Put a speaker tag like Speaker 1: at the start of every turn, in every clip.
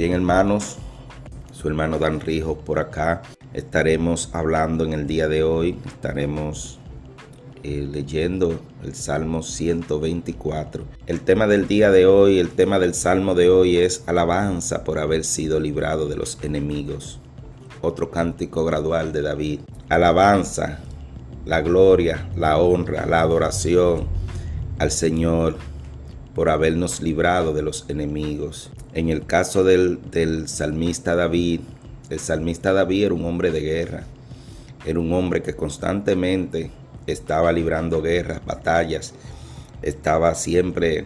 Speaker 1: Bien hermanos, su hermano Dan Rijo por acá. Estaremos hablando en el día de hoy, estaremos eh, leyendo el Salmo 124. El tema del día de hoy, el tema del Salmo de hoy es alabanza por haber sido librado de los enemigos. Otro cántico gradual de David. Alabanza, la gloria, la honra, la adoración al Señor por habernos librado de los enemigos. En el caso del, del salmista David, el salmista David era un hombre de guerra, era un hombre que constantemente estaba librando guerras, batallas, estaba siempre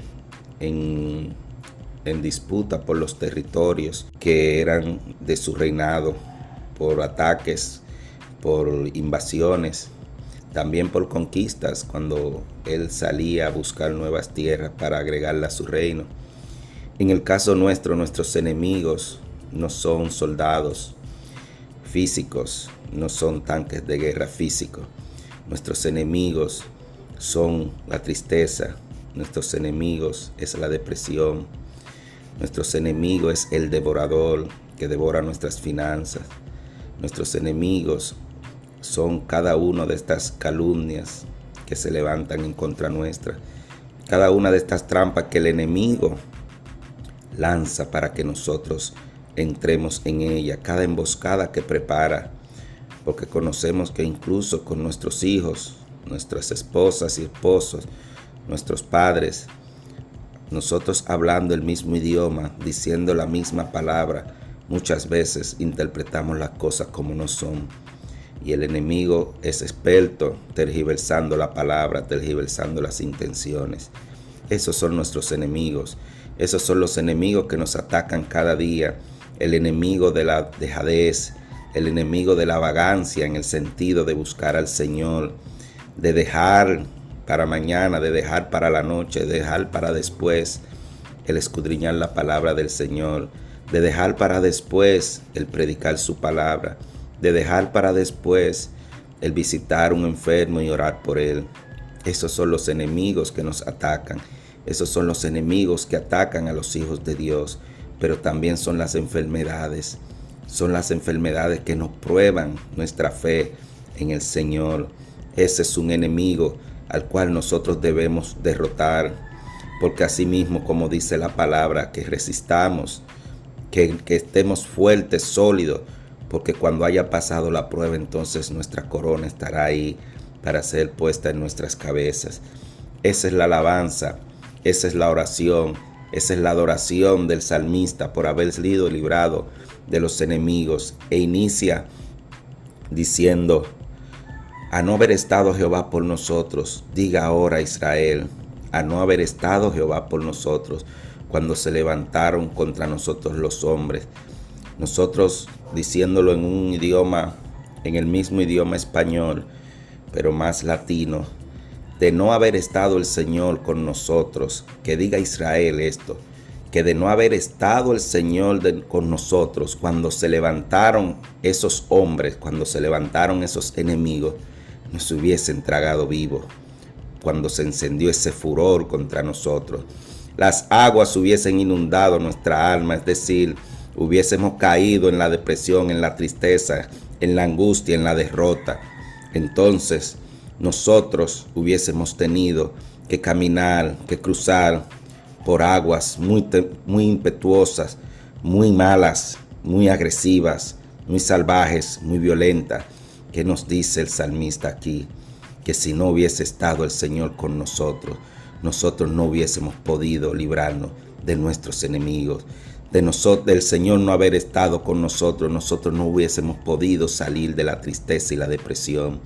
Speaker 1: en, en disputa por los territorios que eran de su reinado, por ataques, por invasiones también por conquistas cuando él salía a buscar nuevas tierras para agregarla a su reino. En el caso nuestro, nuestros enemigos no son soldados físicos, no son tanques de guerra físicos. Nuestros enemigos son la tristeza, nuestros enemigos es la depresión, nuestros enemigos es el devorador que devora nuestras finanzas, nuestros enemigos son cada una de estas calumnias que se levantan en contra nuestra, cada una de estas trampas que el enemigo lanza para que nosotros entremos en ella, cada emboscada que prepara, porque conocemos que incluso con nuestros hijos, nuestras esposas y esposos, nuestros padres, nosotros hablando el mismo idioma, diciendo la misma palabra, muchas veces interpretamos las cosas como no son y el enemigo es experto tergiversando la palabra, tergiversando las intenciones. Esos son nuestros enemigos. Esos son los enemigos que nos atacan cada día. El enemigo de la dejadez, el enemigo de la vagancia en el sentido de buscar al Señor, de dejar para mañana, de dejar para la noche, de dejar para después el escudriñar la palabra del Señor, de dejar para después el predicar su palabra de dejar para después el visitar un enfermo y orar por él. Esos son los enemigos que nos atacan. Esos son los enemigos que atacan a los hijos de Dios. Pero también son las enfermedades. Son las enfermedades que nos prueban nuestra fe en el Señor. Ese es un enemigo al cual nosotros debemos derrotar. Porque así mismo, como dice la palabra, que resistamos, que, que estemos fuertes, sólidos, porque cuando haya pasado la prueba, entonces nuestra corona estará ahí para ser puesta en nuestras cabezas. Esa es la alabanza, esa es la oración, esa es la adoración del salmista por haber sido librado de los enemigos e inicia diciendo, a no haber estado Jehová por nosotros, diga ahora Israel, a no haber estado Jehová por nosotros, cuando se levantaron contra nosotros los hombres. Nosotros diciéndolo en un idioma, en el mismo idioma español, pero más latino, de no haber estado el Señor con nosotros, que diga Israel esto, que de no haber estado el Señor con nosotros cuando se levantaron esos hombres, cuando se levantaron esos enemigos, nos hubiesen tragado vivos, cuando se encendió ese furor contra nosotros. Las aguas hubiesen inundado nuestra alma, es decir, hubiésemos caído en la depresión, en la tristeza, en la angustia, en la derrota, entonces nosotros hubiésemos tenido que caminar, que cruzar por aguas muy, muy impetuosas, muy malas, muy agresivas, muy salvajes, muy violentas, que nos dice el salmista aquí, que si no hubiese estado el Señor con nosotros, nosotros no hubiésemos podido librarnos de nuestros enemigos de nosotros, del Señor no haber estado con nosotros, nosotros no hubiésemos podido salir de la tristeza y la depresión.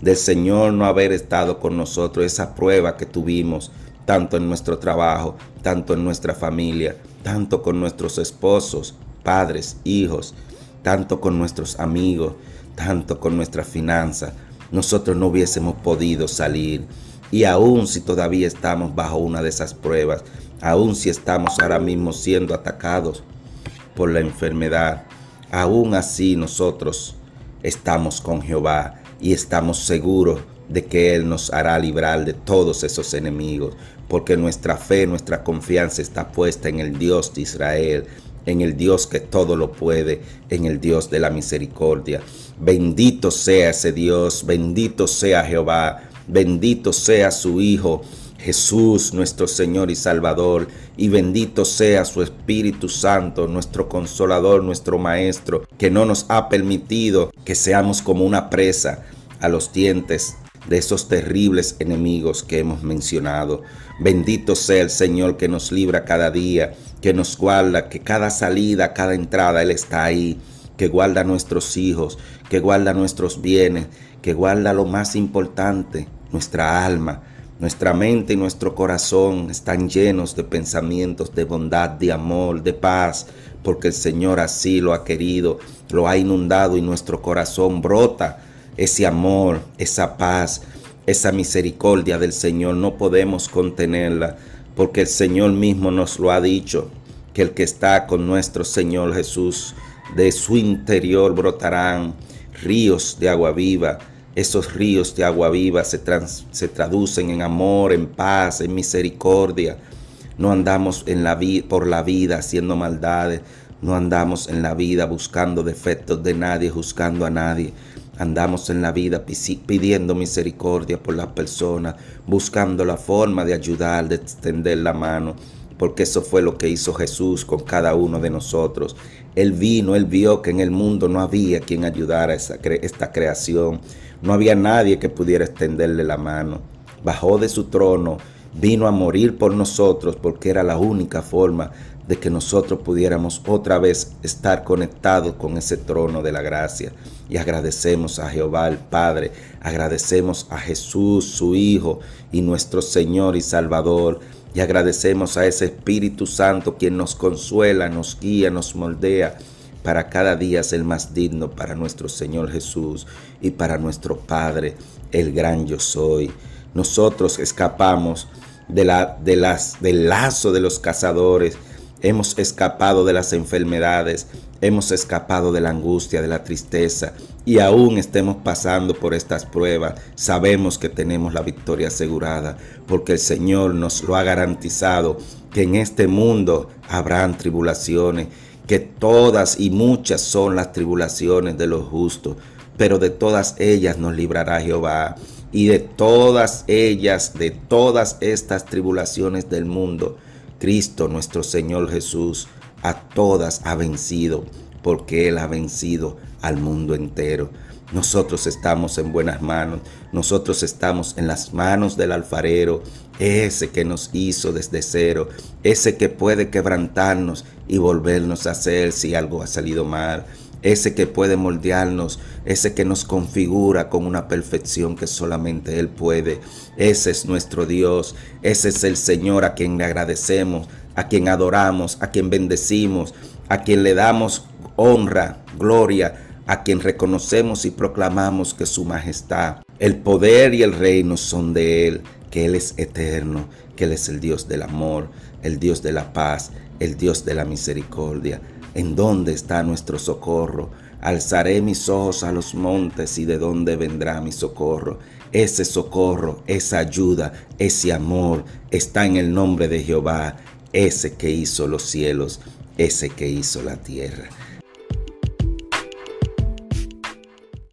Speaker 1: Del Señor no haber estado con nosotros, esa prueba que tuvimos, tanto en nuestro trabajo, tanto en nuestra familia, tanto con nuestros esposos, padres, hijos, tanto con nuestros amigos, tanto con nuestra finanza, nosotros no hubiésemos podido salir. Y aún si todavía estamos bajo una de esas pruebas, aun si estamos ahora mismo siendo atacados por la enfermedad, aún así nosotros estamos con Jehová y estamos seguros de que Él nos hará librar de todos esos enemigos, porque nuestra fe, nuestra confianza está puesta en el Dios de Israel, en el Dios que todo lo puede, en el Dios de la misericordia. Bendito sea ese Dios, bendito sea Jehová, bendito sea su Hijo. Jesús nuestro Señor y Salvador, y bendito sea su Espíritu Santo, nuestro consolador, nuestro Maestro, que no nos ha permitido que seamos como una presa a los dientes de esos terribles enemigos que hemos mencionado. Bendito sea el Señor que nos libra cada día, que nos guarda, que cada salida, cada entrada Él está ahí, que guarda a nuestros hijos, que guarda nuestros bienes, que guarda lo más importante, nuestra alma. Nuestra mente y nuestro corazón están llenos de pensamientos de bondad, de amor, de paz, porque el Señor así lo ha querido, lo ha inundado y nuestro corazón brota ese amor, esa paz, esa misericordia del Señor. No podemos contenerla porque el Señor mismo nos lo ha dicho, que el que está con nuestro Señor Jesús, de su interior brotarán ríos de agua viva. Esos ríos de agua viva se, se traducen en amor, en paz, en misericordia. No andamos en la por la vida haciendo maldades. No andamos en la vida buscando defectos de nadie, juzgando a nadie. Andamos en la vida pidiendo misericordia por las personas, buscando la forma de ayudar, de extender la mano, porque eso fue lo que hizo Jesús con cada uno de nosotros. Él vino, él vio que en el mundo no había quien ayudara a esta creación, no había nadie que pudiera extenderle la mano. Bajó de su trono, vino a morir por nosotros porque era la única forma de que nosotros pudiéramos otra vez estar conectados con ese trono de la gracia. Y agradecemos a Jehová el Padre, agradecemos a Jesús, su Hijo y nuestro Señor y Salvador. Y agradecemos a ese Espíritu Santo quien nos consuela, nos guía, nos moldea para cada día ser más digno para nuestro Señor Jesús y para nuestro Padre, el gran yo soy. Nosotros escapamos de del lazo de los cazadores. Hemos escapado de las enfermedades, hemos escapado de la angustia, de la tristeza. Y aún estemos pasando por estas pruebas, sabemos que tenemos la victoria asegurada porque el Señor nos lo ha garantizado que en este mundo habrán tribulaciones, que todas y muchas son las tribulaciones de los justos, pero de todas ellas nos librará Jehová y de todas ellas, de todas estas tribulaciones del mundo, Cristo nuestro Señor Jesús a todas ha vencido, porque Él ha vencido al mundo entero. Nosotros estamos en buenas manos, nosotros estamos en las manos del alfarero, ese que nos hizo desde cero, ese que puede quebrantarnos y volvernos a hacer si algo ha salido mal ese que puede moldearnos, ese que nos configura con una perfección que solamente Él puede. Ese es nuestro Dios, ese es el Señor a quien le agradecemos, a quien adoramos, a quien bendecimos, a quien le damos honra, gloria, a quien reconocemos y proclamamos que su majestad, el poder y el reino son de Él, que Él es eterno, que Él es el Dios del amor, el Dios de la paz, el Dios de la misericordia. ¿En dónde está nuestro socorro? Alzaré mis ojos a los montes y de dónde vendrá mi socorro. Ese socorro, esa ayuda, ese amor está en el nombre de Jehová, ese que hizo los cielos, ese que hizo la tierra.